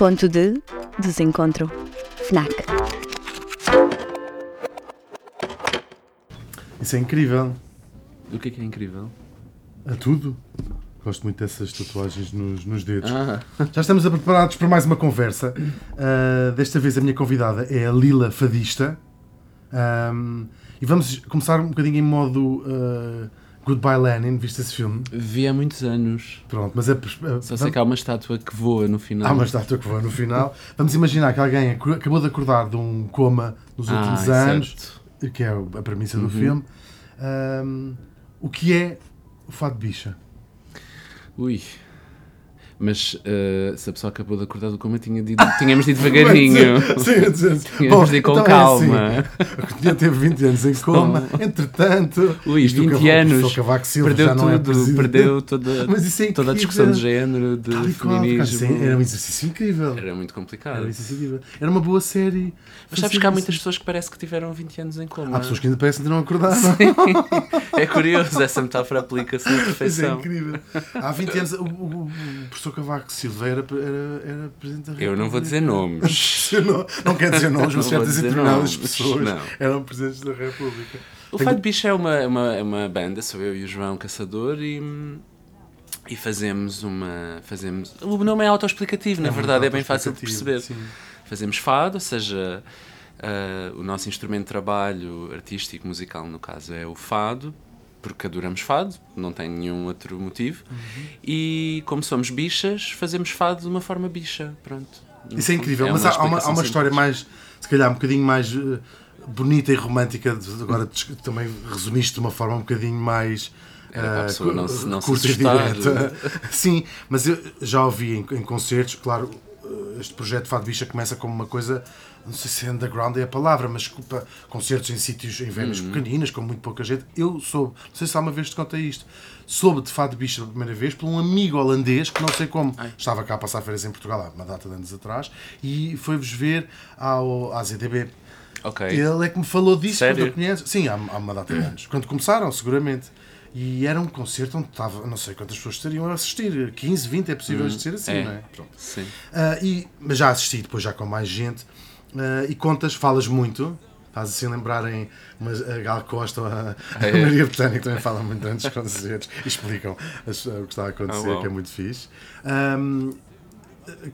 Ponto de desencontro. FNAC. Isso é incrível. O que é que é incrível? A tudo. Gosto muito dessas tatuagens nos, nos dedos. Ah, Já estamos preparados para mais uma conversa. Uh, desta vez a minha convidada é a Lila Fadista. Um, e vamos começar um bocadinho em modo uh, Goodbye Lenin. Viste esse filme? vi há muitos anos. Pronto, mas é. Só sei que há uma estátua que voa no final. Há uma estátua que voa no final. Vamos imaginar que alguém ac- acabou de acordar de um coma nos Ah, últimos certo. anos, que é a premissa do Uhum. filme. Um, o que é o fado bicha? Ui. Mas eh, se a pessoa acabou de acordar do coma, tinha dito, tínhamos dito devagarinho. Sim, sim, sim. Tínhamos de ir com então é calma. assim. Tinha teve 20 anos em coma, entretanto. O 20 Cavaco- o anos. professor Cavaco Silva Perdeu já não é tudo, presidente. perdeu toda, Mas é toda a discussão de género, de Tal qual, feminismo. é- Era um exercício incrível. Era muito complicado. Era um incrível. Era uma boa série. Mas sabes que há muitas pessoas que parece que tiveram 20 anos em coma. Há pessoas que ainda parecem que não acordaram. É curioso, essa metáfora aplica-se à Isso é perfeição. incrível. Há 20 anos, o, o- o professor Cavaco Silva era, era, era presidente da República. Eu não vou dizer nomes. não, não quer dizer nomes, mas certas dizer determinadas pessoas não. eram presidentes da República. O Tenho- Fado Bicho é uma, é uma, é uma banda, sou eu e o João Caçador e, e fazemos uma. Fazemos, o nome é autoexplicativo, na É verdade, é bem fácil de perceber. sim. Fazemos fado, ou seja, ah, o nosso instrumento de trabalho artístico, musical, no caso, é o fado, porque adoramos fado, não tem nenhum outro motivo. Uhum. E como somos bichas, fazemos fado de uma forma bicha. Pronto. Isso é incrível, mas há, há uma, há uma história mais, se calhar, um bocadinho mais eh, bonita e romântica. de- Agora também resumiste de uma forma um bocadinho mais. Era pessoa não se- não curta e direta. Sim, mas eu já ouvi em, em concertos, claro, eh, este projeto Fado Bicha começa como uma coisa, não sei se underground é a palavra, mas desculpa, concertos em sítios, em venues Uhum. pequeninas, com muito pouca gente. Eu soube, não sei se alguma vez te contei isto, soube de Fado Bicha pela primeira vez por um amigo holandês que não sei como estava cá a passar férias em Portugal há uma data de anos atrás e foi-vos ver ao, à ZDB. Ok. Ele é que me falou disso Sério? quando eu conheço. Sim, há, há uma data de anos. Quando começaram, seguramente. E era um concerto onde estava, não sei quantas pessoas estariam a assistir. 15, 20 é possível de ser assim, é. não é? Pronto. Sim. Ah, e, mas já assisti depois, já com mais gente. Ah, e contas, falas muito. Faz assim lembrarem a Gal Costa ou a, a É. Maria que também falam muito antes dos concertos e explicam as- o que está a acontecer, Ah, uau. que é muito fixe. Ahm,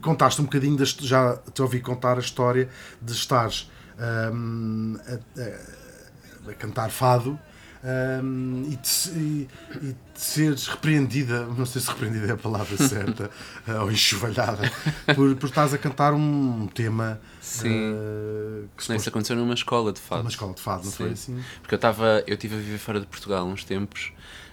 contaste um bocadinho, das, já te ouvi contar a história de estares ahm, a, a- a cantar fado ahm, e, de, e, e de seres repreendida, não sei se repreendida é a palavra certa, ah, ou enxovalhada, por, por estares a cantar um tema Sim. ah, que Isso suposto- aconteceu numa escola de fado. uma escola de fado, não foi Sim. assim? Porque eu estava, eu estive a viver fora de Portugal uns tempos,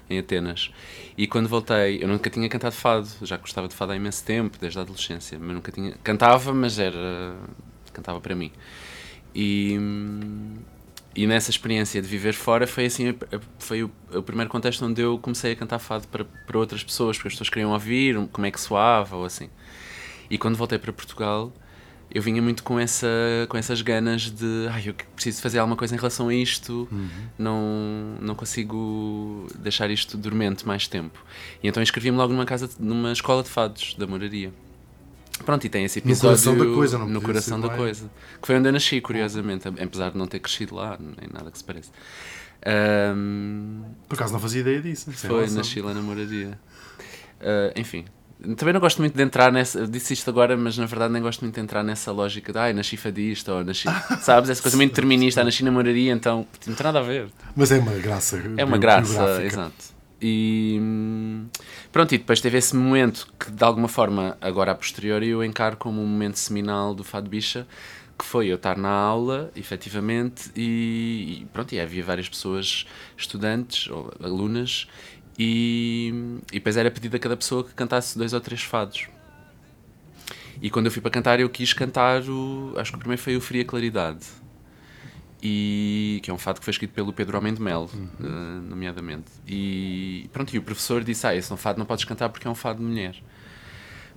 em Atenas. E quando voltei, eu nunca tinha cantado fado. Já gostava de fado há imenso tempo, desde a adolescência. Mas nunca tinha. Cantava, mas era. Cantava para mim. E. E nessa experiência de viver fora foi assim foi o, o primeiro contexto onde eu comecei a cantar fado para, para outras pessoas, porque as pessoas queriam ouvir como é que soava ou assim. E quando voltei para Portugal, eu vinha muito com, essa, com essas ganas de ai, eu preciso fazer alguma coisa em relação a isto, não, não consigo deixar isto dormente mais tempo. E então inscrevi-me logo numa casa, numa escola de fados da moraria. Pronto, e tem esse No episódio coração da coisa, não no coração da coisa. Que foi onde eu nasci, curiosamente, apesar de não ter crescido lá, nem nada que se pareça. Ahm, Por acaso não fazia ideia disso. sem foi, nasci lá na moradia. Ah, enfim, também não gosto muito de entrar nessa. Disse isto agora, mas na verdade nem gosto muito de entrar nessa lógica de ai, nasci fadista ou nasci. Sabes? Essa coisa muito determinista, ah, nasci na moraria, então não tem nada a ver. Mas é uma graça. É uma graça, exato. E pronto, e depois teve esse momento que de alguma forma, agora a posteriori, eu encaro como um momento seminal do Fado Bicha, que foi eu estar na aula, efetivamente, e, e pronto, e havia várias pessoas, estudantes ou alunas, e, e depois era pedido a cada pessoa que cantasse dois ou três fados. E quando eu fui para cantar, eu quis cantar o. Acho que o primeiro foi o Fria Claridade. E, que é um fado que foi escrito pelo Pedro Homem de Melo, eh, nomeadamente. E pronto, e o professor disse: Ah, esse é um fado não podes cantar porque é um fado de mulher.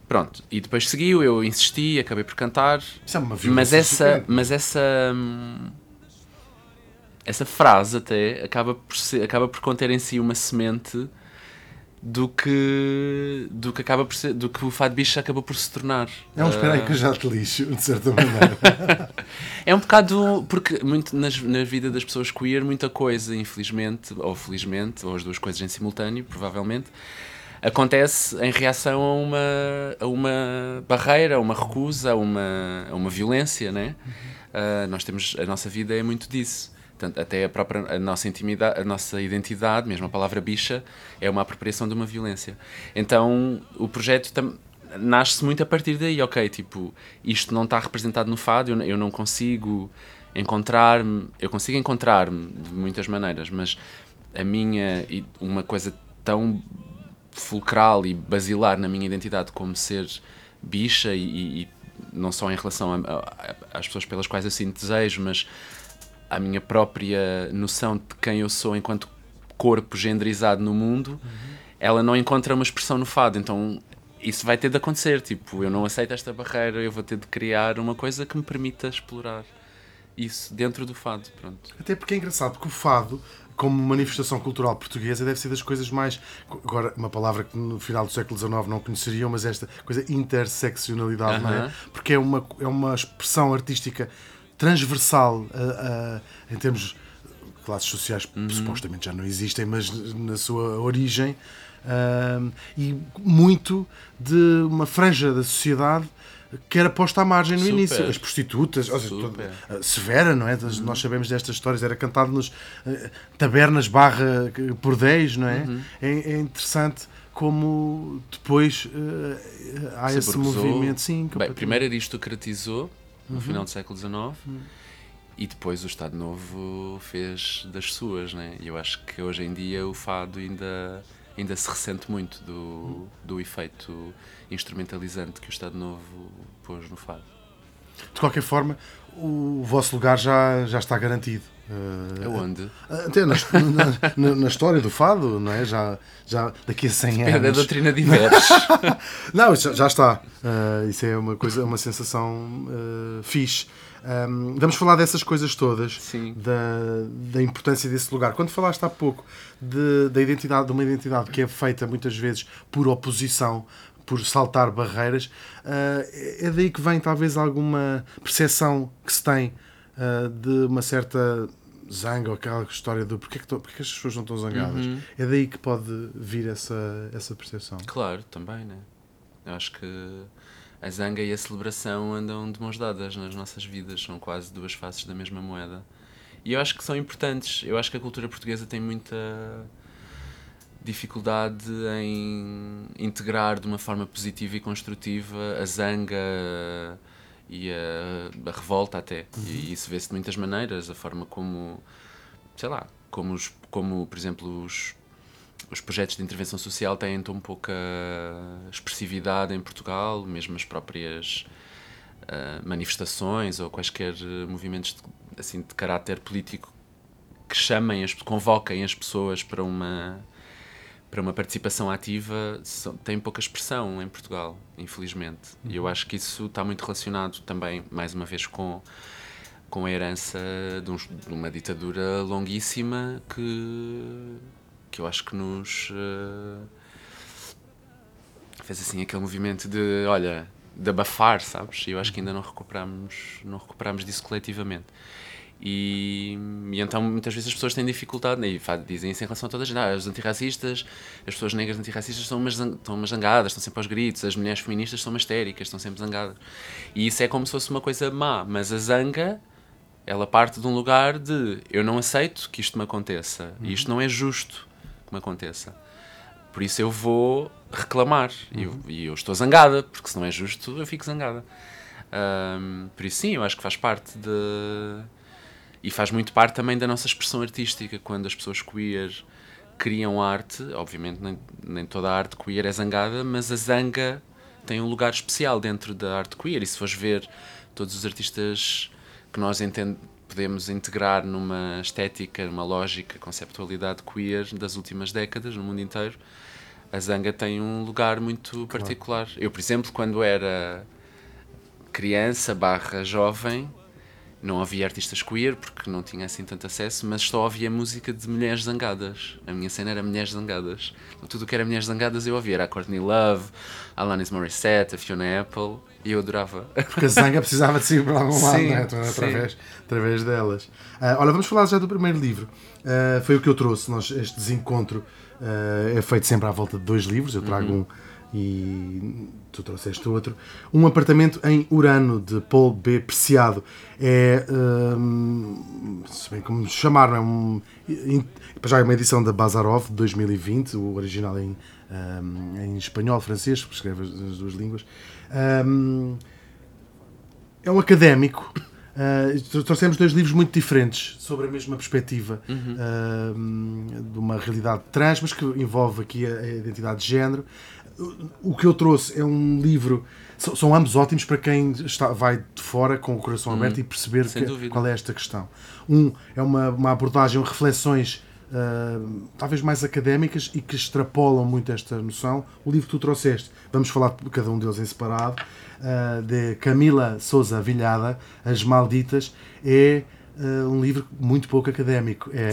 Pronto, e depois seguiu, eu insisti, acabei por cantar. Isso é uma Mas essa, mas essa, hum, essa frase até acaba por, ser, acaba por conter em si uma semente do que do que acaba por ser, do que o fado bicho acabou por se tornar. É um espera aí que eu já te lixo, de certa maneira. É um bocado porque muito nas, na vida das pessoas queer muita coisa, infelizmente ou felizmente, ou as duas coisas em simultâneo, provavelmente, acontece em reação a uma a uma barreira, a uma recusa, a uma a uma violência, né? Uh, nós temos a nossa vida é muito disso. Portanto, até a própria a nossa intimidade, a nossa identidade, mesmo a palavra bicha, é uma apropriação de uma violência. Então, o projeto nasce muito a partir daí, ok, tipo, isto não está representado no fado, eu, eu não consigo encontrar-me, eu consigo encontrar-me de muitas maneiras, mas a minha, uma coisa tão fulcral e basilar na minha identidade como ser bicha e, e não só em relação às pessoas pelas quais eu sinto desejo, mas a minha própria noção de quem eu sou enquanto corpo genderizado no mundo, uhum. ela não encontra uma expressão no fado. Então isso vai ter de acontecer. Tipo, eu não aceito esta barreira, eu vou ter de criar uma coisa que me permita explorar isso dentro do fado. Pronto. Até porque é engraçado, porque o fado, como manifestação cultural portuguesa, deve ser das coisas mais. Agora, uma palavra que no final do século XIX não conheceriam, mas esta coisa interseccionalidade, não é? Porque é uma, é uma expressão artística transversal a, a, em termos classes sociais uhum. supostamente já não existem, mas na sua origem uh, e muito de uma franja da sociedade que era posta à margem no Super. início. As prostitutas, seja, severa, não é? Uhum. Nós sabemos destas histórias, era cantado nos uh, tabernas barra por 10, não é? Uhum. é? é? interessante como depois uh, há Se esse movimento. Sim, Bem, primeiro aristocratizou no uhum. final do século XIX. Uhum. E depois o Estado Novo fez das suas, né? E eu acho que hoje em dia o fado ainda, ainda se ressente muito do, do efeito instrumentalizante que o Estado Novo pôs no fado. De qualquer forma, o vosso lugar já, já está garantido. Uh, Aonde? Até na, na, na, história do fado, não é? Já, já daqui a 100 Depende anos. a doutrina diverge. não, isso já está. Uh, isso é uma coisa, uma sensação uh, fixe. Um, vamos falar dessas coisas todas, Sim. Da, da importância desse lugar. Quando falaste há pouco de, da identidade, de uma identidade que é feita muitas vezes por oposição, por saltar barreiras, uh, é daí que vem talvez alguma percepção que se tem uh, de uma certa zanga ou aquela história do porquê que, porquê que as pessoas não estão zangadas. Uhum. É daí que pode vir essa, essa percepção. Claro, também, né? Eu acho que a zanga e a celebração andam de mãos dadas nas nossas vidas, são quase duas faces da mesma moeda. E eu acho que são importantes. Eu acho que a cultura portuguesa tem muita dificuldade em integrar de uma forma positiva e construtiva a zanga e a, a revolta até. Uhum. E isso vê-se de muitas maneiras, a forma como, sei lá, como, os, como por exemplo, os, os projetos de intervenção social têm tão pouca expressividade em Portugal, mesmo as próprias uh, manifestações ou quaisquer movimentos de, assim, de caráter político que chamem, as, convoquem as pessoas para uma para uma participação ativa tem pouca expressão em Portugal, infelizmente. Uhum. E eu acho que isso está muito relacionado também, mais uma vez, com, com a herança de, de uma ditadura longuíssima que, que eu acho que nos uh, fez assim aquele movimento de, olha, de abafar, sabes? E eu acho que ainda não recuperamos, não recuperamos disso coletivamente. E, e, então muitas vezes as pessoas têm dificuldade, né? e dizem isso em relação a todas ah, os antirracistas, as pessoas negras antirracistas estão umas, estão umas zangadas, estão sempre aos gritos, as mulheres feministas são histéricas, estão sempre zangadas. E isso é como se fosse uma coisa má, mas a zanga, ela parte de um lugar de eu não aceito que isto me aconteça, uhum. e isto não é justo que me aconteça. Por isso eu vou reclamar, uhum. e, eu, e eu estou zangada, porque se não é justo eu fico zangada. Um, por isso sim, eu acho que faz parte de e faz muito parte também da nossa expressão artística, quando as pessoas queer criam arte, obviamente nem, nem toda a arte queer é zangada, mas a zanga tem um lugar especial dentro da arte queer. E se fores ver todos os artistas que nós podemos integrar numa estética, numa lógica, conceptualidade queer das últimas décadas no mundo inteiro, a zanga tem um lugar muito particular. Claro. Eu, por exemplo, quando era criança barra jovem, não ouvia artistas queer porque não tinha assim tanto acesso, mas só ouvia música de mulheres zangadas. A minha cena era mulheres zangadas. Então, tudo o que era mulheres zangadas eu ouvia. Era a Courtney Love, a Alanis Morissette, a Fiona Apple e eu adorava. Porque a zanga precisava de sair para algum lado, Sim, não é? Então, através, através delas. Ah, olha, vamos falar já do primeiro livro. Ah, foi o que eu trouxe. Nós, este desencontro ah, é feito sempre à volta de dois livros. Eu trago Uhum. um e tu trouxeste outro. Um apartamento em Urano, de Paul B. Preciado. É, hum, se bem como chamar, não é um, já é uma edição da Bazarov de 2020, o original em, hum, em espanhol, francês, porque escreve as, as duas línguas. Hum, é um académico. Uh, trouxemos dois livros muito diferentes sobre a mesma perspectiva uh, de uma realidade trans, mas que envolve aqui a, a identidade de género. O, que eu trouxe é um livro. São, são ambos ótimos para quem está, vai de fora com o coração aberto e perceber que- qual é esta questão. Um é uma, uma abordagem, reflexões uh, talvez mais académicas e que extrapolam muito esta noção. O livro que tu trouxeste, vamos falar de cada um deles em separado, uh, de Camila Souza Vilhada, As Malditas, é uh, um livro muito pouco académico. É,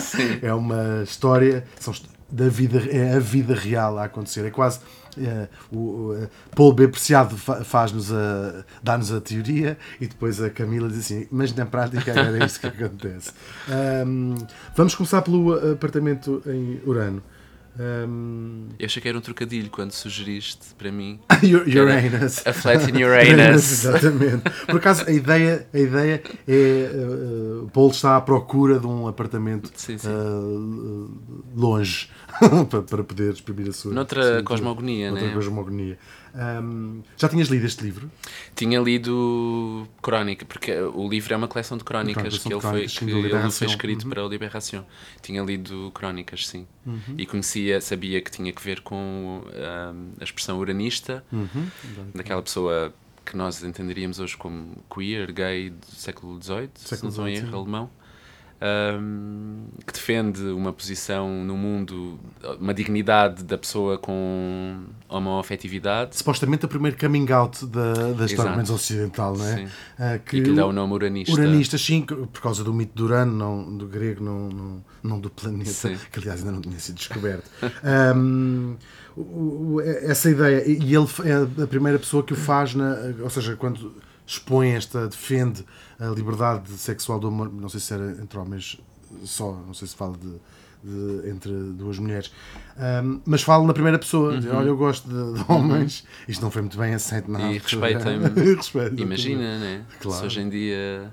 Sim. é uma história são da vida, é a vida real a acontecer. É quase eh, o, o, eh, Paulo B. Preciado fa- faz-nos a dá-nos a teoria e depois a Camila diz assim, mas na prática era isto que acontece. Ahm, vamos começar pelo apartamento em Urano. Ahm, Eu achei que era um trocadilho quando sugeriste para mim. Uranus. A Flat in Uranus. Exatamente. Por acaso, a ideia, a ideia é. Uh, uh, Paulo está à procura de um apartamento Sim, sim. uh, longe para, para poder exprimir a sua. Noutra sua- cosmogonia, noutra né? cosmogonia. Um, já tinhas lido este livro? Tinha lido Crónica, porque o livro é uma coleção de crónicas que ele foi, crónicas, que sim, do ele foi escrito Uhum. para o Liberação. Tinha lido Crónicas, sim. Uhum. E conhecia, sabia que tinha que ver com a expressão uranista, Uhum. daquela pessoa que nós entenderíamos hoje como queer, gay do século XVIII, se Século não estou em XVIII, erro, alemão. Ahm, que defende uma posição no mundo, uma dignidade da pessoa com homoafetividade Supostamente o primeiro coming out da, da história, menos ocidental, não é? Ah, e que lhe dá o nome uranista. Uranista, sim, por causa do mito de Urano, não, do grego, não, não, não do planeta, Sim. que aliás ainda não tinha sido descoberto. O- essa ideia, e ele é a primeira pessoa que o faz, na, ou seja, quando expõe esta, defende a liberdade sexual do amor, não sei se era entre homens só, não sei se fala de, de- entre duas mulheres, Ahm, mas fala na primeira pessoa, diz, olha, eu gosto de, de homens, isto não foi muito bem aceito na Uhum. E respeitem-me. Imagina, né? Claro. Se hoje em dia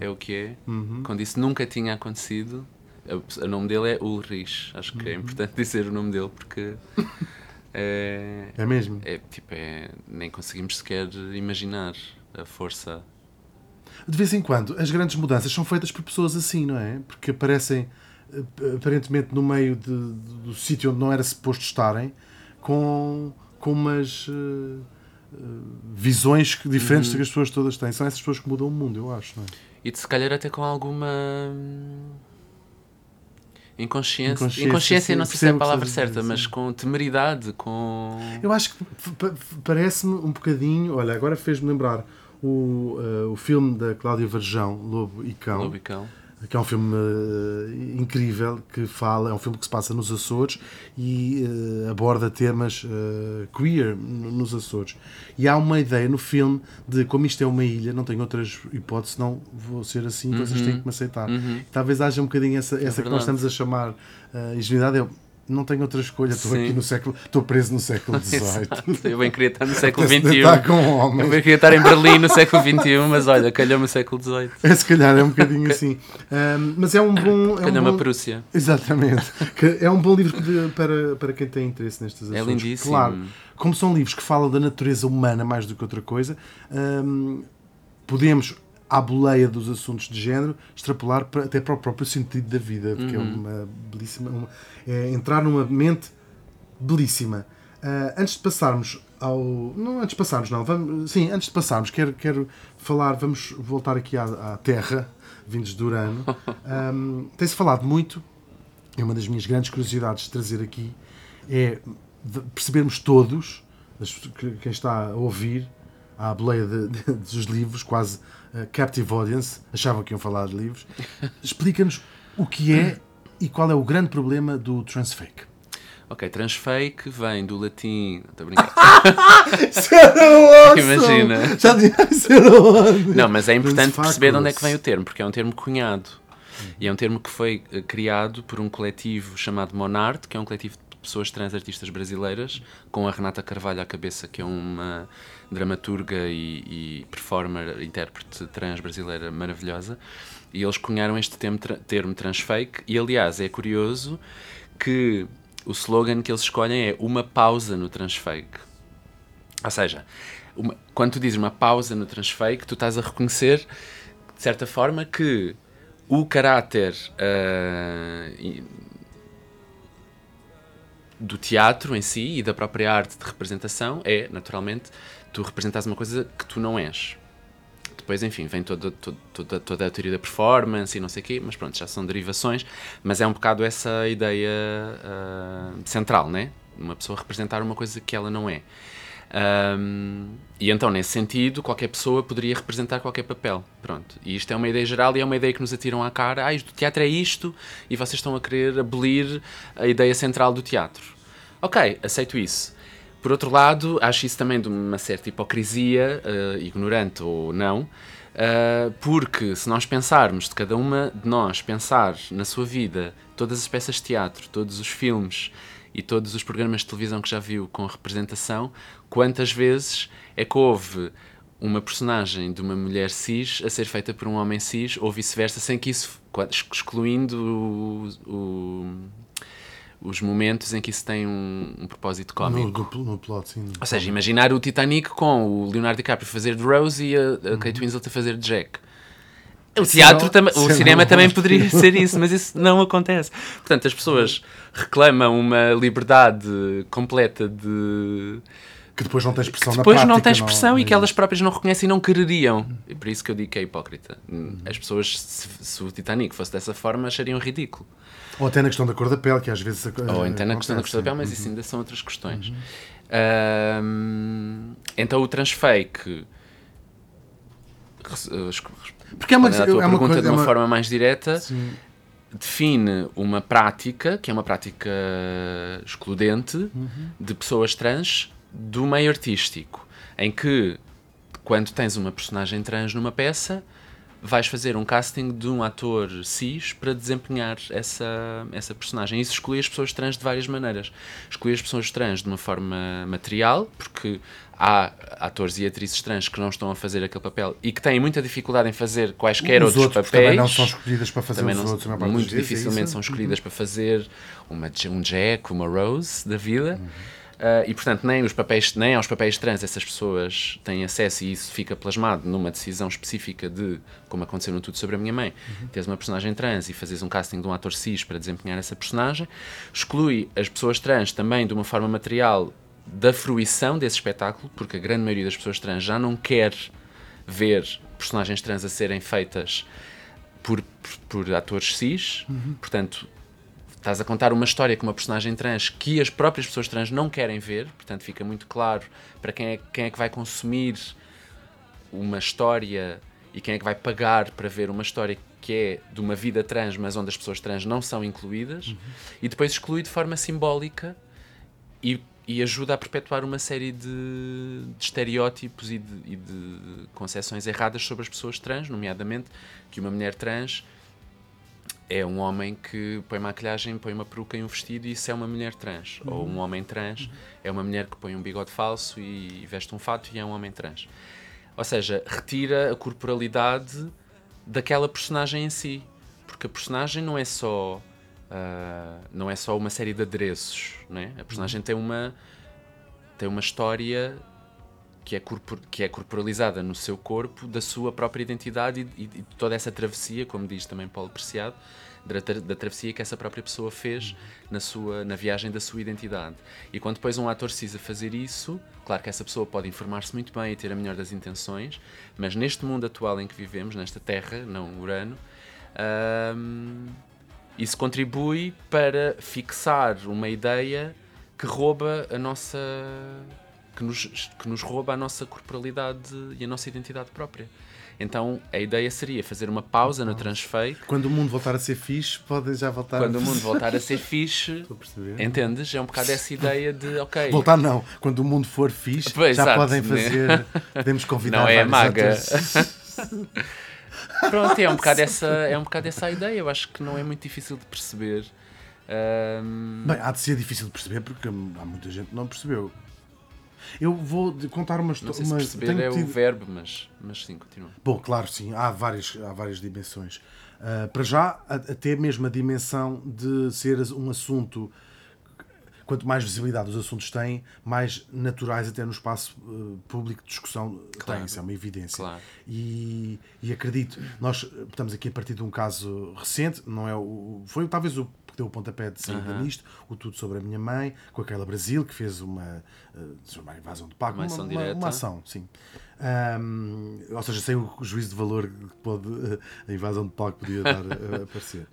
É é o que é, Uhum. quando isso nunca tinha acontecido, o nome dele é Ulrich. Acho que é Uhum. importante dizer o nome dele porque é, É mesmo? é, tipo, é, nem conseguimos sequer imaginar a força. De vez em quando, as grandes mudanças são feitas por pessoas assim, não é? Porque aparecem eh, aparentemente no meio de- de- do sítio onde não era suposto estarem, com, com umas eh, eh, visões diferentes Uhum. que as pessoas todas têm. São essas pessoas que mudam o mundo, eu acho, não é? E de se calhar até com alguma hum, inconsciência. Inconsciência, Inconsciência, sim, não sei se é a palavra estás a dizer, certa, mas com temeridade, com. Eu acho que parece-me um bocadinho. Olha, agora fez-me lembrar o, eh, o filme da Cláudia Varjão, Lobo e Cão. Lobicão. que é um filme eh, incrível que fala, é um filme que se passa nos Açores e eh, aborda temas eh, queer nos Açores. E há uma ideia no filme de como isto é uma ilha, não tenho outras hipóteses, não vou ser assim, então vocês têm que me aceitar. Talvez haja um bocadinho essa, essa que nós Uhum. É estamos a chamar uh, ingenuidade. Não tenho outra escolha, estou Sim. aqui no século, estou preso no século XVIII. Eu bem queria estar no século XXI. com um homem. Eu bem queria estar em Berlim no século XXI, mas olha, calhou-me o século XVIII. É, se calhar é um bocadinho assim. Um, mas é um bom. É um Calhou-me a bom... Prússia. Exatamente. É um bom livro para, para quem tem interesse nestes assuntos. lindíssimo. Claro, como são livros que falam da natureza humana mais do que outra coisa, hum, podemos, à boleia dos assuntos de género, extrapolar para- até para o próprio sentido da vida, porque Uhum. é uma belíssima. uma- é entrar numa mente belíssima. Ah, antes de passarmos ao. Não, antes de passarmos, não. Vamos, sim, antes de passarmos, quero, quero falar. Vamos voltar aqui à, à Terra, vindos de Urano. Hum, Tem-se falado muito é uma das minhas grandes curiosidades de trazer aqui é percebermos todos, quem está a ouvir, à boleia de, de, dos livros, quase uh, captive audience, achavam que iam falar de livros. Explica-nos o que é e qual é o grande problema do transfake. Ok, transfake vem do latim. Estou a brincar. Isso era awesome! Imagina. Já. Não, mas é importante perceber de onde é que vem o termo, porque é um termo cunhado. E é um termo que foi eh, criado por um coletivo chamado Monarte, que é um coletivo pessoas trans artistas brasileiras, com a Renata Carvalho à cabeça, que é uma dramaturga e, e performer, intérprete trans brasileira maravilhosa. E eles cunharam este termo, termo transfake. E aliás, é curioso que o slogan que eles escolhem é uma pausa no transfake. Ou seja, uma- quando tu dizes uma pausa no transfake, tu estás a reconhecer, de certa forma, que o caráter e- do teatro em si e da própria arte de representação é, naturalmente, tu representas uma coisa que tu não és. Depois, enfim, vem toda, toda, toda, a teoria da performance e não sei o quê, mas pronto, já são derivações, mas é um bocado essa ideia ah, central, né? Uma pessoa representar uma coisa que ela não é. Ahm, e então, nesse sentido, qualquer pessoa poderia representar qualquer papel. Pronto. E isto é uma ideia geral e é uma ideia que nos atiram à cara. Ah, o teatro é isto e vocês estão a querer abolir a ideia central do teatro. Ok, aceito isso. Por outro lado, acho isso também de uma certa hipocrisia, eh, ignorante ou não, eh, porque se nós pensarmos, de cada uma de nós pensar na sua vida, todas as peças de teatro, todos os filmes e todos os programas de televisão que já viu com representação, quantas vezes é que houve uma personagem de uma mulher cis a ser feita por um homem cis ou vice-versa, sem que isso, excluindo o- o- os momentos em que isso tem um, um propósito cómico. No, no, no plot, sim. Ou seja, imaginar o Titanic com o Leonardo DiCaprio a fazer de Rose e a, a Kate Winslet a fazer de Jack. O teatro não- também, o cinema não também poderia ser isso, mas isso não acontece. Portanto, as pessoas reclamam uma liberdade completa de Que depois não tem expressão depois na prática. não tem expressão e que é elas próprias não reconhecem e não quereriam. E por isso que eu digo que é hipócrita. As pessoas, se, se o Titanic fosse dessa forma, achariam ridículo. Ou até na questão da cor da pele, que às vezes. Ou então na questão da cor da pele, mas Uhum. isso ainda são outras questões. Ahm, então o transfake. Porque é uma, respondendo à tua é uma pergunta coisa. de é uma uma- forma mais direta, Sim. define uma prática, que é uma prática excludente, Uhum. de pessoas trans do meio artístico, em que quando tens uma personagem trans numa peça, vais fazer um casting de um ator cis para desempenhar essa, essa personagem. Isso exclui as pessoas trans de várias maneiras. Exclui as pessoas trans de uma forma material, porque há atores e atrizes trans que não estão a fazer aquele papel e que têm muita dificuldade em fazer quaisquer Os outros outros papéis também não são escolhidas para fazer também os não- outros. parte muito é dificilmente isso? são escolhidas para fazer uma, um Jack, uma Rose da vida. Uhum. Ah, e portanto, nem, os papéis, nem aos papéis trans essas pessoas têm acesso e isso fica plasmado numa decisão específica de, como aconteceu no Tudo sobre a Minha Mãe, Uhum. teres uma personagem trans e fazes um casting de um ator cis para desempenhar essa personagem. Exclui as pessoas trans também de uma forma material da fruição desse espetáculo, porque a grande maioria das pessoas trans já não quer ver personagens trans a serem feitas por, por, por atores cis, portanto, estás a contar uma história com uma personagem trans que as próprias pessoas trans não querem ver, portanto, fica muito claro para quem é, quem é que vai consumir uma história e quem é que vai pagar para ver uma história que é de uma vida trans, mas onde as pessoas trans não são incluídas, e depois exclui de forma simbólica e, e ajuda a perpetuar uma série de, de estereótipos e de, e de concepções erradas sobre as pessoas trans, nomeadamente que uma mulher trans é um homem que põe maquilhagem, põe uma peruca e um vestido e isso é uma mulher trans. Ou um homem trans é uma mulher que põe um bigode falso e veste um fato e é um homem trans. Ou seja, retira a corporalidade daquela personagem em si. Porque a personagem não é só ah, não é só uma série de adereços, né? A personagem tem uma tem uma história que é, corpor, que é corporalizada no seu corpo da sua própria identidade e, e de toda essa travessia, como diz também Paulo Preciado, da, tra- da travessia que essa própria pessoa fez na, sua, na viagem da sua identidade. E quando depois um ator precisa fazer isso, claro que essa pessoa pode informar-se muito bem e ter a melhor das intenções, mas neste mundo atual em que vivemos, nesta Terra, não Urano, hum, isso contribui para fixar uma ideia que rouba a nossa que nos, que nos rouba a nossa corporalidade e a nossa identidade própria. Então a ideia seria fazer uma pausa no transfeito. Quando o mundo voltar a ser fixe, podem já voltar Quando a... o mundo voltar a ser fixe, Estou a perceber. entendes? É um bocado essa ideia de, ok, Voltar não, quando o mundo for fixe, Pois, já exato, podem né? fazer. Podemos convidar Não é maga. pronto, é um, bocado essa, é um bocado essa a ideia. Eu acho que não é muito difícil de perceber. Ahm, Bem, há de ser difícil de perceber porque há muita gente que não percebeu. Eu vou contar uma história. se perceber é o verbo, mas, mas sim, continua. Bom, claro, sim, há várias, há várias dimensões. Ah, para já, até mesmo a dimensão de ser um assunto. Quanto mais visibilidade os assuntos têm, mais naturais até no espaço eh, público de discussão Claro. têm. Isso é uma evidência. Claro. E, e acredito, nós eh, estamos aqui a partir de um caso recente, não é o, foi talvez o que deu o pontapé de saída nisto, o Tudo sobre a Minha Mãe, com aquela Brasil que fez uma, eh, sobre a invasão de Paco, Uma ação uma, direta. uma ação, sim. Ahm, ou seja, sem o juízo de valor que pode, a invasão de palco podia dar a, aparecer.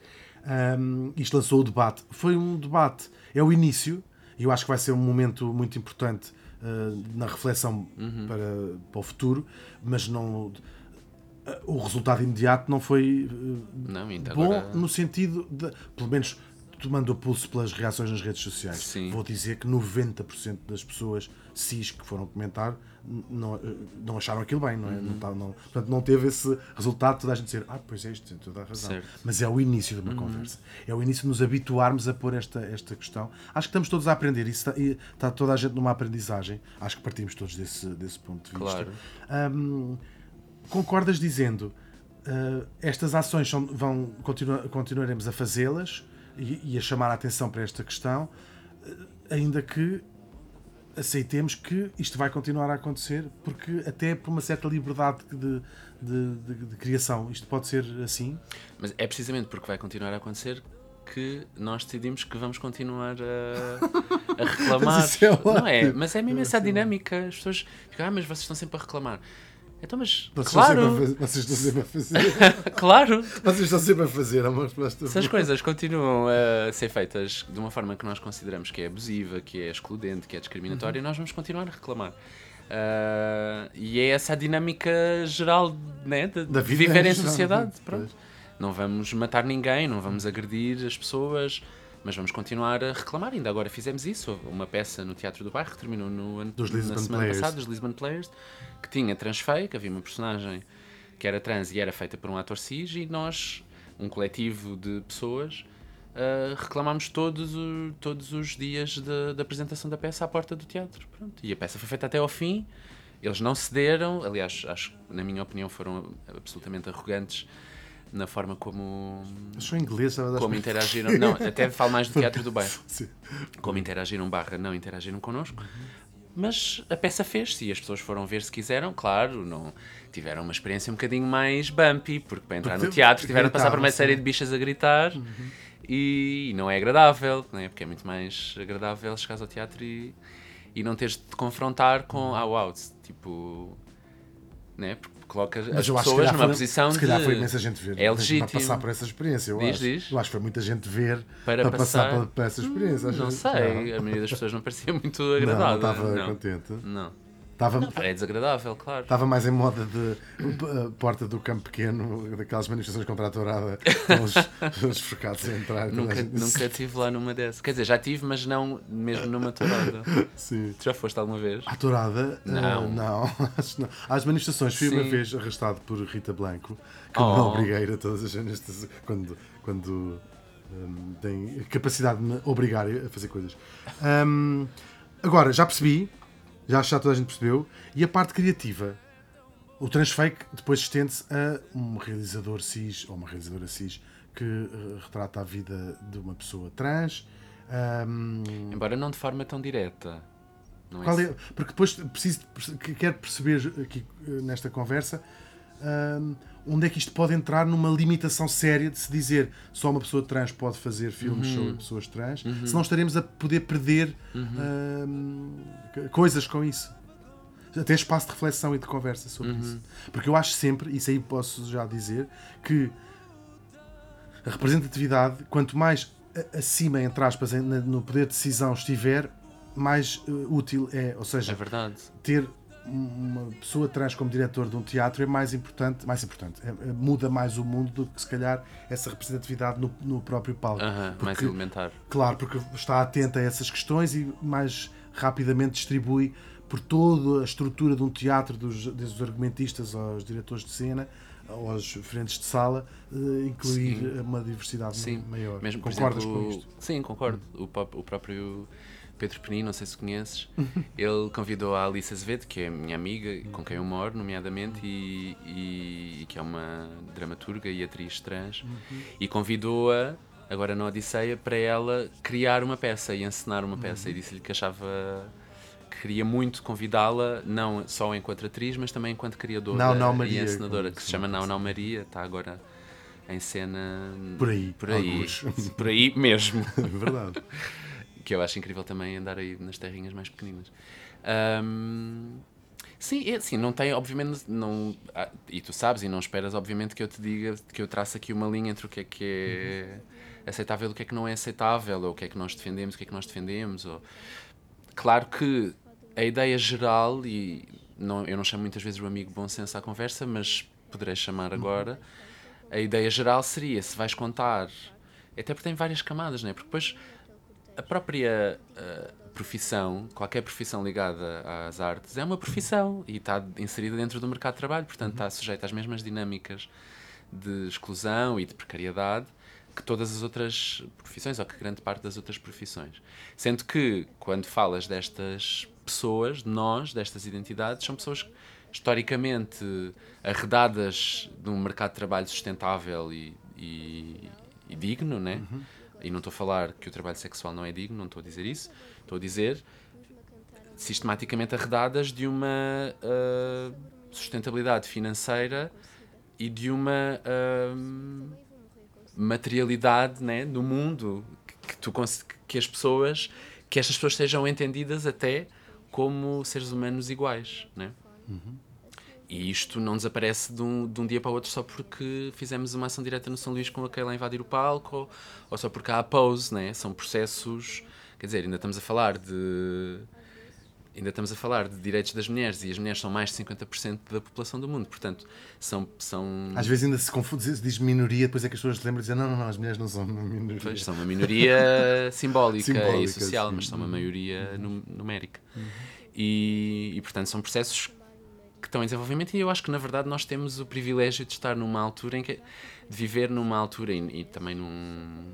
Ahm, isto lançou o debate. Foi um debate, é o início, e eu acho que vai ser um momento muito importante eh, na reflexão Uhum. para, para o futuro, mas não. eh, O resultado imediato não foi eh, Não, bom agora. no sentido de, pelo menos tomando o pulso pelas reações nas redes sociais. Sim. Vou dizer que 90% das pessoas cis que foram comentar não, eh, não acharam aquilo bem, não é? Uhum. Não, tá- não- portanto, não teve esse resultado de toda a gente dizer, ah, pois é, isto tem toda a razão. Certo. Uhum. Mas é o início de uma conversa. É o início de nos habituarmos a pôr esta, esta questão. Acho que estamos todos a aprender. Isso está, e está toda a gente numa aprendizagem. Acho que partimos todos desse, desse ponto de vista. Claro. Hum, concordas dizendo uh, estas ações são, vão continua, continuaremos a fazê-las e, e a chamar a atenção para esta questão, uh, ainda que aceitemos que isto vai continuar a acontecer, porque até por uma certa liberdade de, de, de- de criação, isto pode ser assim. Mas é precisamente porque vai continuar a acontecer que nós decidimos que vamos continuar a, a reclamar. Mas é não é? Mas é mesmo essa dinâmica. As pessoas ficam, ah, mas vocês estão sempre a reclamar. Então, mas Vocês, claro, estão, sempre a, fa- vocês estão sempre a fazer. claro, vocês estão sempre a fazer, é resposta. se as coisas continuam a ser feitas de uma forma que nós consideramos que é abusiva, que é excludente, que é Uhum. discriminatória, nós vamos continuar a reclamar. Ah, e é essa a dinâmica geral né, de, Da de vida viver em em geral, sociedade. Pronto. Não vamos matar ninguém, não vamos agredir as pessoas, mas vamos continuar a reclamar. Ainda agora fizemos isso. Uma peça no Teatro do Bairro que terminou no Dos na Lisbon semana Players. passada, dos Lisbon Players, que tinha transfake, havia uma personagem que era trans e era feita por um ator cis, e nós, um coletivo de pessoas, uh, reclamámos todos, o- todos os dias da apresentação da peça à porta do teatro. Pronto. E a peça foi feita até ao fim. Eles não cederam, aliás, acho, na minha opinião, foram absolutamente arrogantes na forma como, Eu sou das- como interagiram. Não, até falo mais do Teatro do Bairro. Sim. Como interagiram barra não interagiram connosco. Mas a peça fez-se e as pessoas foram ver se quiseram, claro, não tiveram uma experiência um bocadinho mais bumpy, porque para entrar Porque no teatro tiveram de passar por uma série de bichas a gritar e, não é agradável, não é? porque é muito mais agradável chegares ao teatro e, e não teres de te confrontar com ah, uau, tipo, né? porque colocas Mas as pessoas calhar numa foi- posição se calhar de foi imensa gente ver. é legítimo. Para passar por essa experiência, eu Diz, acho. diz. Eu acho que foi muita gente ver Para para, passar, por, por essa experiência. não sei, a maioria das pessoas não parecia muito Não, não agradável. estava não. contente. Não. Estava, É desagradável, claro. estava mais em moda de uh, porta do campo pequeno, daquelas manifestações contra a tourada, com os, os forcados a entrar. Nunca, gente- nunca estive lá numa dessas. Quer dizer, já tive, mas não mesmo numa tourada. Sim. Tu já foste alguma vez? À tourada? uh, Não. não, acho que não. Às manifestações fui uma Sim. vez arrastado por Rita Blanco, que Oh. me obriguei a todas as manifestações, quando, quando um, tem capacidade de me obrigar a fazer coisas. Um, agora, já percebi, já, já toda a gente percebeu, e a parte criativa. O transfake depois estende-se a um realizador cis ou uma realizadora cis que uh, retrata a vida de uma pessoa trans. Um, Embora não de forma tão direta. É? é- porque depois preciso, que- quero perceber aqui eh, nesta conversa hum, onde é que isto pode entrar numa limitação séria de se dizer só uma pessoa trans pode fazer filmes Uhum. sobre pessoas trans, senão estaremos a poder perder hum, co- coisas com isso. Até espaço de reflexão e de conversa sobre Uhum. isso. Porque eu acho sempre, isso aí posso já dizer, que a representatividade, quanto mais acima, entre aspas, no poder de decisão estiver, mais uh, útil é, ou seja, É ter uma pessoa trans como diretor de um teatro é mais importante, mais importante, é- é- muda mais o mundo do que se calhar essa representatividade no, no próprio palco. Mais Porque- elementar. Claro, porque está atento a essas questões e mais rapidamente distribui por toda a estrutura de um teatro, dos, desde os argumentistas aos diretores de cena, aos frentes de sala, eh, incluir Sim. uma diversidade Sim, maior. Mesmo, Concordas exemplo, com isto? Sim, concordo. O, pop- o próprio Pedro Penino, não sei se conheces, ele convidou a Alice Azevedo, que é minha amiga, com quem eu moro, nomeadamente, e, e- e que é uma dramaturga e atriz trans, e convidou-a, agora na Odisseia, para ela criar uma peça e encenar uma peça. E disse-lhe que achava que queria muito convidá-la, não só enquanto atriz, mas também enquanto criadora Não, não, e Maria, encenadora, como que se chama chama. Não Não Maria, está agora em cena Por aí, por aí, alguns. por aí mesmo. É verdade. que eu acho incrível também andar aí nas terrinhas mais pequeninas. Ahm, sim, é assim, não tem, obviamente, não, ah, e tu sabes, e não esperas, obviamente, que eu te diga, que eu traço aqui uma linha entre o que é que é aceitável e o que é que não é aceitável, ou o que é que nós defendemos, o que é que nós defendemos. Ou... Claro que a ideia geral, e não, eu não chamo muitas vezes o amigo bom senso à conversa, mas poderei chamar agora, a ideia geral seria, se vais contar, até porque tem várias camadas, não é? Porque depois a própria eh, profissão, qualquer profissão ligada às artes, é uma profissão e está inserida dentro do mercado de trabalho, portanto está sujeita às mesmas dinâmicas de exclusão e de precariedade que todas as outras profissões, ou que grande parte das outras profissões. Sendo que, quando falas destas pessoas, de nós, destas identidades, são pessoas historicamente arredadas de um mercado de trabalho sustentável e, e- e digno, né? E não estou a falar que o trabalho sexual não é digno, não estou a dizer isso. Estou a dizer sistematicamente arredadas de uma ah, sustentabilidade financeira e de uma ah, materialidade né, do mundo que, tu que as pessoas que estas pessoas sejam entendidas até como seres humanos iguais né? E isto não desaparece de um, de um dia para o outro só porque fizemos uma ação direta no São Luís com aquela a invadir o palco ou, ou só porque há a pose, né? são processos quer dizer, ainda estamos a falar de ainda estamos a falar de direitos das mulheres e as mulheres são mais de 50% da população do mundo, portanto são, são Às vezes ainda se confunde, se diz minoria, depois é que as pessoas se lembram de dizer não, não, não, as mulheres não são uma minoria. Pois, são uma minoria simbólica, Simbólica, e social, sim. mas são uma maioria num- numérica. E, e, portanto, são processos que estão em desenvolvimento e eu acho que, na verdade, nós temos o privilégio de estar numa altura em que... de viver numa altura e, e também num,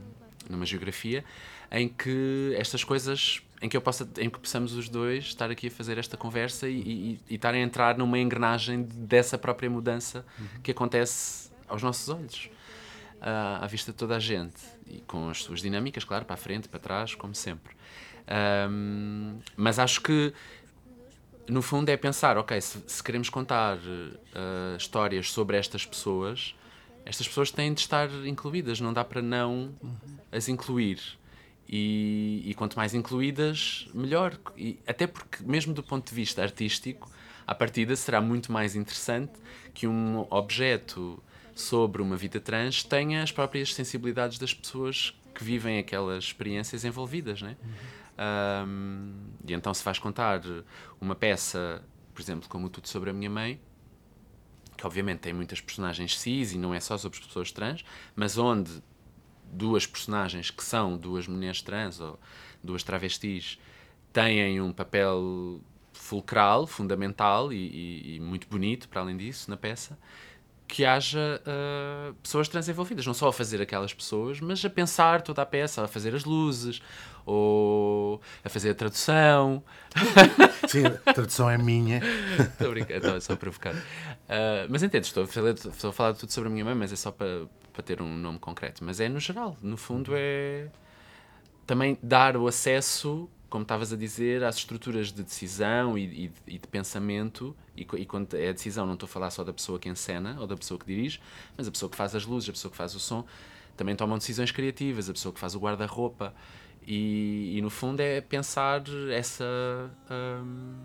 numa geografia em que estas coisas... Em que, eu possa, em que possamos os dois estar aqui a fazer esta conversa e, e, e estar a entrar numa engrenagem dessa própria mudança que acontece aos nossos olhos à, à vista de toda a gente e com as suas dinâmicas, claro, para a frente, para trás, como sempre. Ahm, mas acho que no fundo é pensar, ok, se, se queremos contar ah, histórias sobre estas pessoas, estas pessoas têm de estar incluídas, não dá para não as incluir. E, e quanto mais incluídas, melhor. E até porque, mesmo do ponto de vista artístico, à partida será muito mais interessante que um objeto sobre uma vida trans tenha as próprias sensibilidades das pessoas que vivem aquelas experiências envolvidas, né? Ahm, e então se vais contar uma peça, por exemplo, como Tudo sobre a Minha Mãe, que obviamente tem muitas personagens cis e não é só sobre pessoas trans, mas onde duas personagens que são duas mulheres trans ou duas travestis têm um papel fulcral, fundamental e, e- e muito bonito, para além disso, na peça, que haja ah, pessoas trans envolvidas, não só a fazer aquelas pessoas, mas a pensar toda a peça, a fazer as luzes, ou a fazer a tradução, Sim, a tradução é minha. Estou a brincar, estou só a provocar. Ah, mas entendes, estou a, falar, estou a falar tudo sobre a minha mãe, mas é só para, para ter um nome concreto. Mas é no geral, no fundo é também dar o acesso, como estavas a dizer, às estruturas de decisão e, e- e de pensamento. E, e quando é a decisão, não estou a falar só da pessoa que encena ou da pessoa que dirige, mas a pessoa que faz as luzes, a pessoa que faz o som, também tomam decisões criativas, a pessoa que faz o guarda-roupa. E, no fundo é pensar essa. hum,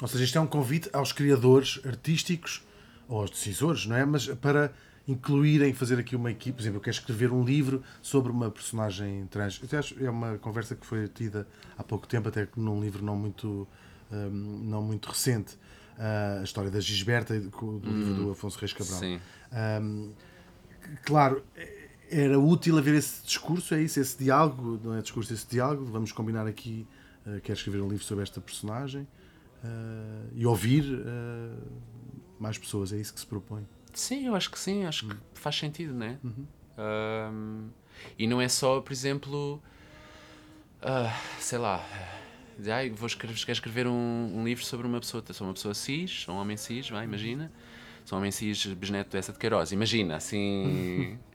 Ou seja, isto é um convite aos criadores artísticos ou aos decisores, não é? Mas para incluírem, fazer aqui uma equipe, por exemplo, eu quero escrever um livro sobre uma personagem trans. Até acho- é uma conversa que foi tida há pouco tempo, até que num livro não muito, hum, não muito recente, ah, a história da Gisberta, do do livro do Afonso Reis Cabral. Sim. Hum, claro, era útil haver esse discurso, é isso, esse diálogo, não é discurso, esse diálogo. Vamos combinar aqui, uh, quero escrever um livro sobre esta personagem uh, e ouvir uh, mais pessoas, é isso que se propõe. Sim, eu acho que sim, acho que faz sentido, né? Um, e não é só, por exemplo, ah, sei lá, de, ai, vou escrever, quero escrever um, um livro sobre uma pessoa, sou uma pessoa cis, sou um homem cis, vai, imagina, sou um homem cis bisneto dessa de Queiroz, imagina, assim,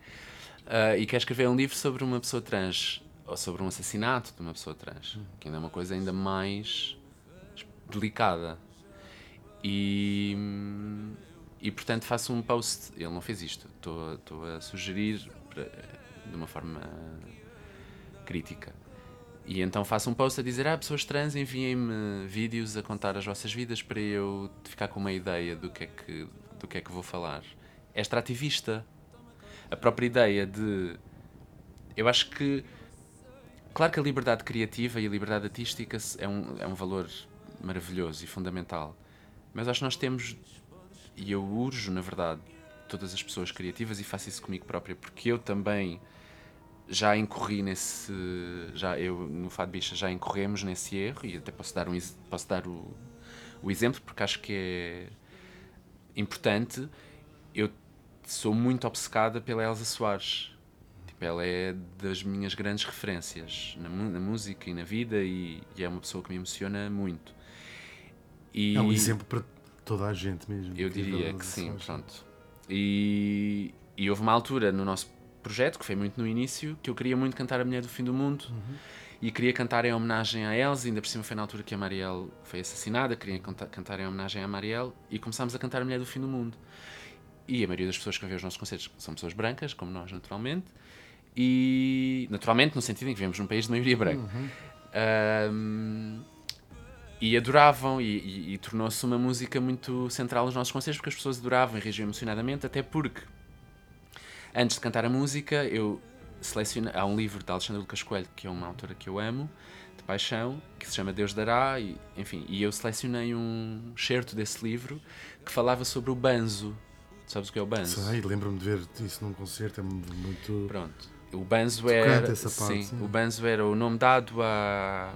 Ah, e quero escrever um livro sobre uma pessoa trans, ou sobre um assassinato de uma pessoa trans, que ainda é uma coisa ainda mais delicada. E, e portanto faço um post. Ele não fez isto. Estou a sugerir de uma forma crítica. E então faço um post a dizer: Ah, pessoas trans, enviem-me vídeos a contar as vossas vidas para eu ficar com uma ideia do que é que, do que, é que vou falar. É extrativista. A própria ideia de. Eu acho que. Claro que a liberdade criativa e a liberdade artística é um, é um valor maravilhoso e fundamental. Mas acho que nós temos, e eu urjo, na verdade, todas as pessoas criativas e faço isso comigo própria, porque eu também já incorri nesse. Já, eu, no Fado Bicha, já incorremos nesse erro e até posso dar, um, posso dar o, o exemplo, porque acho que é importante. Eu sou muito obcecada pela Elsa Soares. Tipo, ela é das minhas grandes referências na, na música e na vida e, e é uma pessoa que me emociona muito. E É um exemplo para toda a gente mesmo. eu diria que sim, ações. pronto. E, e houve uma altura no nosso projeto, que foi muito no início, que eu queria muito cantar A Mulher do Fim do Mundo e queria cantar em homenagem à Elsa, ainda por cima foi na altura que a Marielle foi assassinada, queria canta- cantar em homenagem à Marielle e começámos a cantar A Mulher do Fim do Mundo. E a maioria das pessoas que ver os nossos concertos são pessoas brancas, como nós, naturalmente. E, naturalmente, no sentido em que vivemos num país de maioria branca. Ahm, e adoravam, e, e- e tornou-se uma música muito central nos nossos concertos, porque as pessoas adoravam e reagiam emocionadamente, até porque, antes de cantar a música, eu selecionei. Há um livro de Alexandre Lucas Coelho, que é uma autora que eu amo, de paixão, que se chama Deus Dará, e, enfim, e eu selecionei um certo desse livro que falava sobre o banzo. Sabes o que é o banzo? Sei, lembro-me de ver isso num concerto, é muito. Pronto. O banzo era. parte, sim, o banzo era o nome dado à,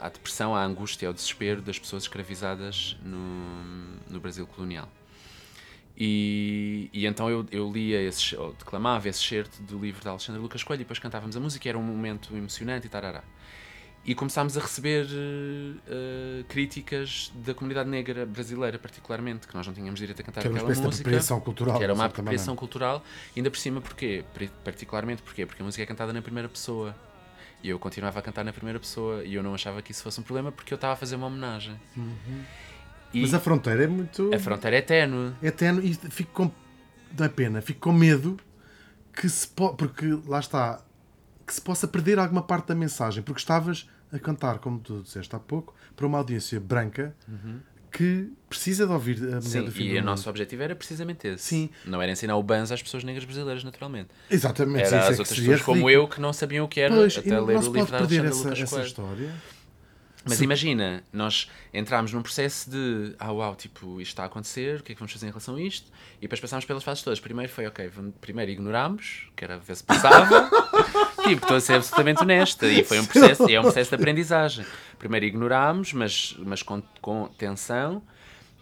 à depressão, à angústia, ao desespero das pessoas escravizadas no, no Brasil colonial. E, e então eu, eu lia, esse, ou declamava esse certo do livro de Alexandre Lucas Coelho e depois cantávamos a música, era um momento emocionante e tarará. E começámos a receber eh, críticas da comunidade negra brasileira, particularmente, que nós não tínhamos direito a cantar Que era uma aquela espécie de música apropriação cultural. que era uma apropriação cultural, ainda por cima porquê? Particularmente porquê? Porque a música é cantada na primeira pessoa. E eu continuava a cantar na primeira pessoa e eu não achava que isso fosse um problema porque eu estava a fazer uma homenagem. E Uhum. Mas a fronteira é muito. a fronteira é ténue. é tenue e fico com. dá pena, fico com medo que se po... porque lá está que se possa perder alguma parte da mensagem, porque estavas a cantar, como tu disseste há pouco, para uma audiência branca que precisa de ouvir a mulher. Sim, do fim e do o mundo. nosso objetivo era precisamente esse. Sim. Não era ensinar o banzo às pessoas negras brasileiras, naturalmente. Exatamente, Era é às que outras pessoas como eu que não sabiam o que era Pois, até ler o livro da Alexandra essa, Lucas essa Coelho. história. Mas Sim. imagina, nós entramos num processo de ah uau, tipo, isto está a acontecer, o que é que vamos fazer em relação a isto? E depois passámos pelas fases todas. Primeiro foi, ok, vamos- primeiro ignorámos, que era ver se passava. tipo, estou a ser absolutamente honesta. E foi um processo, e é um processo de aprendizagem. Primeiro ignorámos, mas, mas com, com tensão.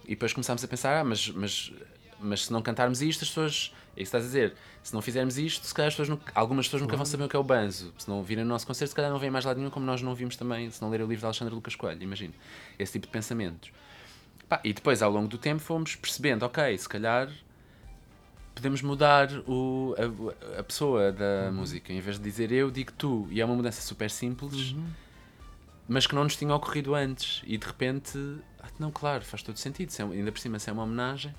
E depois começámos a pensar, ah, mas, mas, mas se não cantarmos isto, as pessoas. É isso que estás a dizer. Se não fizermos isto, se calhar as pessoas nunca- algumas pessoas nunca vão saber o que é o banzo. Se não virem o nosso concerto, se calhar não vêm mais lado nenhum, como nós não vimos também, se não lerem o livro de Alexandre Lucas Coelho. Imagina. Esse tipo de pensamentos. Pá, e depois, ao longo do tempo, fomos percebendo, ok, se calhar podemos mudar o, a, a pessoa da música. Em vez de dizer eu, digo tu. E é uma mudança super simples, mas que não nos tinha ocorrido antes. E de repente, ah, não, claro, faz todo sentido. Se é ainda por cima, se é uma homenagem.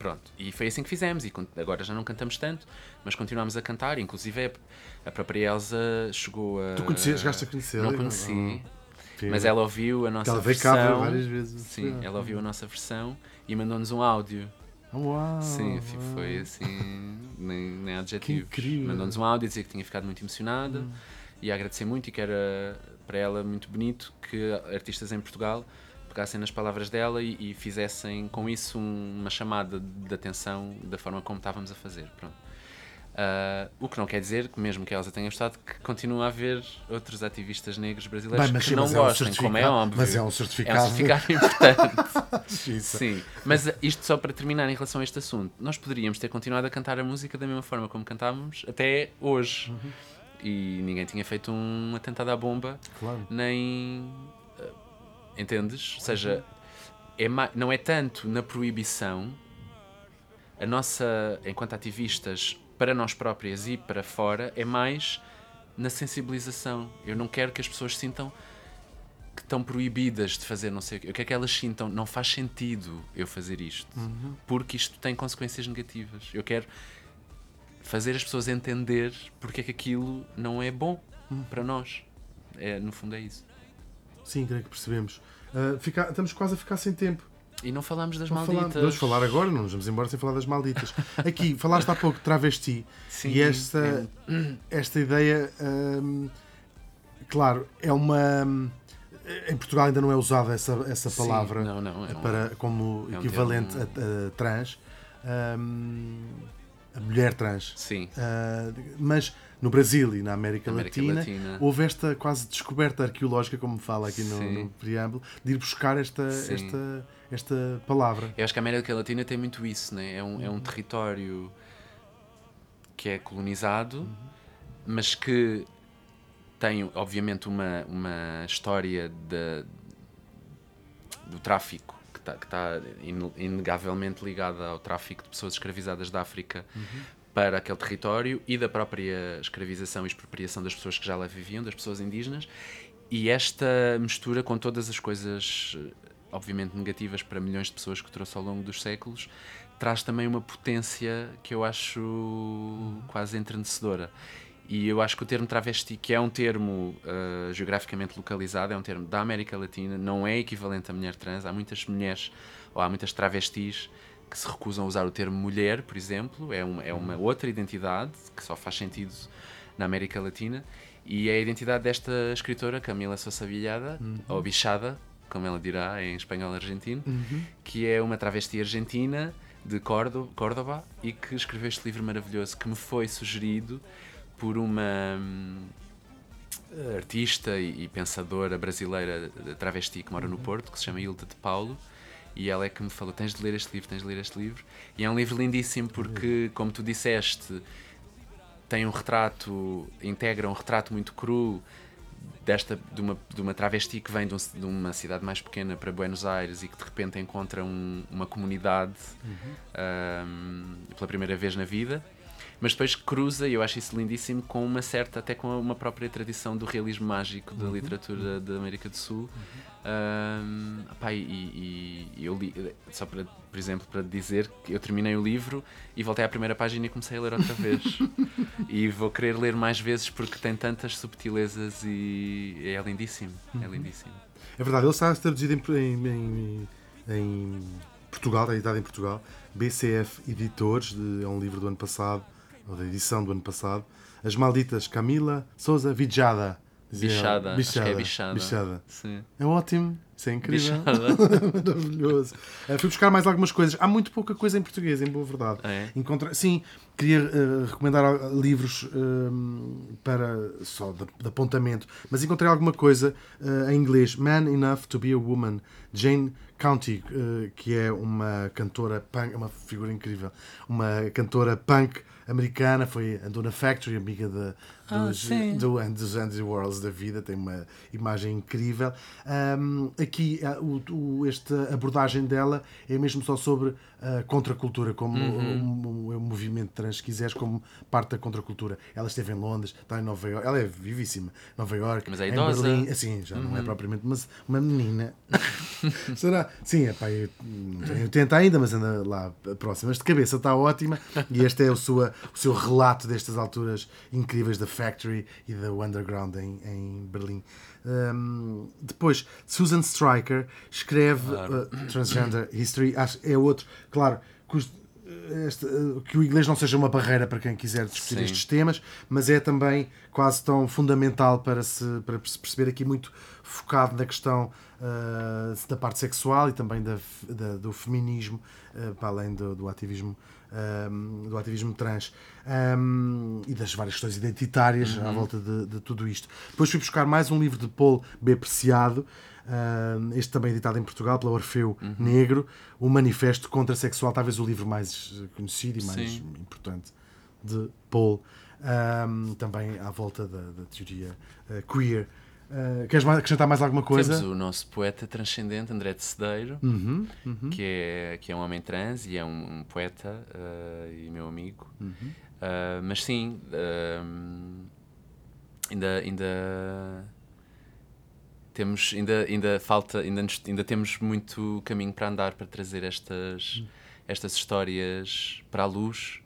Pronto, e foi assim que fizemos. E agora já não cantamos tanto, mas continuamos a cantar. Inclusive, a- própria Elsa chegou a. Tu conheces, chegaste a conhecê-la? Não conheci, Sim. mas ela ouviu a nossa ela veio versão. cá várias vezes. Sim, ela ouviu a nossa versão e mandou-nos um áudio. Uau! Sim, foi assim, nem, nem incrível. Mandou-nos um áudio a dizer que tinha ficado muito emocionada Hum. e a agradecer muito e que era para ela muito bonito que artistas em Portugal pegassem nas palavras dela e, e fizessem com isso um- uma chamada de atenção da forma como estávamos a fazer. Pronto. Ah, o que não quer dizer que, mesmo que a Elsa tenha gostado, que continua a haver outros ativistas negros brasileiros Bem, mas que não mas é um gostem, como é certificado- óbvio. mas é um É um certificado. certificado importante. Justiça. Sim, mas isto só para terminar em relação a este assunto, nós poderíamos ter continuado a cantar a música da mesma forma como cantávamos até hoje. Uhum. E ninguém tinha feito um atentado à bomba, Claro. nem. Entendes? Ou seja, é não é tanto na proibição, a nossa, enquanto ativistas, para nós próprias e para fora, é mais na sensibilização. Eu não quero que as pessoas sintam que estão proibidas de fazer não sei o quê. Eu quero que elas sintam, não faz sentido eu fazer isto, porque isto tem consequências negativas. Eu quero fazer as pessoas entender porque é que aquilo não é bom para nós. É, no fundo é isso. Sim, creio que percebemos. Ah, fica- estamos quase a ficar sem tempo. E não falamos das falar- malditas. vamos falar agora, não nos vamos embora sem falar das malditas. Aqui, falaste há pouco de travesti Sim, e esta, esta ideia, hum, claro, é uma. Em Portugal ainda não é usada essa, essa Sim, palavra não, não, é um- para, como é um equivalente termo- a, a trans, hum, a mulher trans. Sim. Ah, mas no Brasil e na América, América Latina, Latina. houve esta quase descoberta arqueológica, como fala aqui no, no preâmbulo, de ir buscar esta, Sim. esta, esta palavra. Eu acho que a América Latina tem muito isso, né? é, um, é um território que é colonizado, mas que tem, obviamente, uma, uma história de, do tráfico que está tá ine- inegavelmente ligada ao tráfico de pessoas escravizadas da África para aquele território e da própria escravização e expropriação das pessoas que já lá viviam, das pessoas indígenas. E esta mistura com todas as coisas, eh, obviamente negativas para milhões de pessoas que trouxe ao longo dos séculos, traz também uma potência que eu acho quase entrenecedora. E eu acho que o termo travesti, que é um termo eh, geograficamente localizado, é um termo da América Latina, não é equivalente a mulher trans. Há muitas mulheres, ou há muitas travestis, que se recusam a usar o termo mulher, por exemplo. É uma, é uma outra identidade que só faz sentido na América Latina. E é a identidade desta escritora, Camila Sousa Villada, ou Bichada, como ela dirá em espanhol argentino, que é uma travesti argentina de Córdo- Córdoba e que escreveu este livro maravilhoso que me foi sugerido por uma hum, artista e, e pensadora brasileira de travesti que mora no Porto, que se chama Hilda de Paulo. E ela é que me falou: tens de ler este livro, tens de ler este livro. E é um livro lindíssimo porque, como tu disseste, tem um retrato, integra um retrato muito cru desta, de, uma, de uma travesti que vem de, um- de uma cidade mais pequena para Buenos Aires e que de repente encontra um- uma comunidade ahm, pela primeira vez na vida. Mas depois cruza, e eu acho isso lindíssimo, com uma certa, até com uma própria tradição do realismo mágico da literatura da América do Sul. Ahm, pá, e, e- eu li, só para, por exemplo, para dizer que eu terminei o livro e voltei à primeira página e comecei a ler outra vez. e vou querer ler mais vezes porque tem tantas subtilezas e é lindíssimo. É lindíssimo. É verdade, ele está traduzido em, em, em, em Portugal, está editado em Portugal. BCF Editores, de- é um livro do ano passado, ou da edição do ano passado. As Malditas, Camila Souza Vijada. Ela. Bichada, acho é bichada. Bichada. É ótimo, isso é incrível. Bichada. Maravilhoso. Eh, fui buscar mais algumas coisas. Há muito pouca coisa em português, em boa verdade. É? Encontra... Sim, queria eh, recomendar livros eh, para só de, de apontamento, mas encontrei alguma coisa eh, em inglês. Man Enough to Be a Woman, Jane County, que é uma cantora punk, uma figura incrível, uma cantora punk americana, foi andou na Factory, amiga de, Ah, dos, sim. do, dos Andy Warhols da vida, tem uma imagem incrível. Ahm, aqui, ah, o, o- esta abordagem dela é mesmo só sobre a contracultura, como Uhum. o, o movimento trans, se quiseres, como parte da contracultura. Ela esteve em Londres, está em Nova York, ela é vivíssima. Nova York, Mas é em idosa. Uhum. Berlim, assim, já não é propriamente, mas uma menina. Será? Sim, é pá, eu não tenho 80 ainda, mas anda lá próximo. Mas de cabeça está ótima e este é o, sua, o seu relato destas alturas incríveis da Factory e da Underground em, em Berlim. Hum, depois, Susan Stryker escreve uh, Transgender History, acho, é outro, claro, cust- este, uh, que o inglês não seja uma barreira para quem quiser discutir Sim. estes temas, mas é também quase tão fundamental para se, para se perceber aqui muito focado na questão uh, da parte sexual e também da, da- do feminismo, uh, para além do, do ativismo um, do ativismo trans um, e das várias questões identitárias à volta de, de tudo isto. Depois fui buscar mais um livro de Paul B. Preciado, um, este também editado em Portugal pela Orfeu Negro, o Manifesto Contra Sexual, talvez o livro mais conhecido e mais Sim. importante de Paul, também à volta da, da teoria uh, queer. Uh, queres mais- acrescentar mais alguma coisa? Temos o nosso poeta transcendente, André de Cedeiro, Uhum, uhum. que, é, que é um homem trans e é um, um poeta eh, e meu amigo. Uhum. Eh, mas sim, ainda, ainda temos ainda, ainda falta, ainda, nos- ainda temos muito caminho para andar para trazer estas, estas histórias para a luz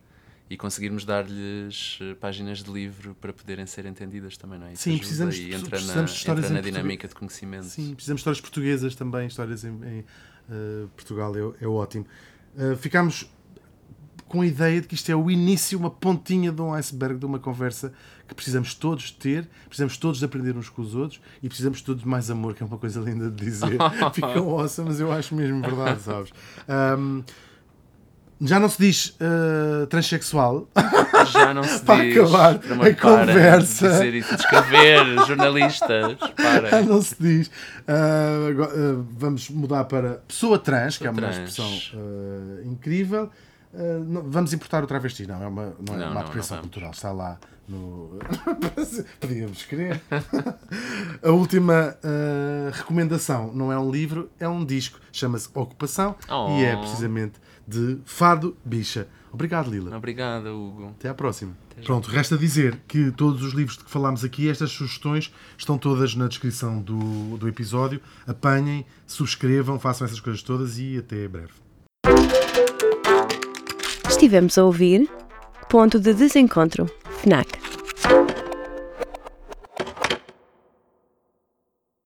e conseguirmos dar-lhes eh, páginas de livro para poderem ser entendidas também, não é? Isso Sim, precisamos- e entra na, precisamos de histórias entra na dinâmica de conhecimento. Sim, precisamos de histórias portuguesas também, histórias em, em, eh, Portugal é, é ótimo. Eh, ficámos com a ideia de que isto é o início, uma pontinha de um iceberg, de uma conversa que precisamos todos ter, precisamos todos de aprender uns com os outros e precisamos todos de mais amor, que é uma coisa linda de dizer. Fica awesome, mas eu acho mesmo verdade, sabes? Ahm, já não se diz eh, transexual, Já não se Para diz. acabar Por a amor, para conversa. de dizer e de escrever, jornalistas, Já para. não se diz. Ah, agora, ah, vamos mudar para pessoa trans, que é uma expressão incrível. Não- vamos importar o travesti, não, é uma, não é Não, uma apropriação cultural, está lá no. Podíamos querer. A última recomendação não é um livro, é um disco, chama-se Ocupação Oh. e é precisamente de Fado Bicha. Obrigado, Lila. Obrigada, Hugo. Até à próxima. Pronto, resta dizer que todos os livros de que falámos aqui, estas sugestões, estão todas na descrição do, do episódio. Apanhem, subscrevam, façam essas coisas todas e até breve. Estivemos a ouvir Ponto de Desencontro, FNAC.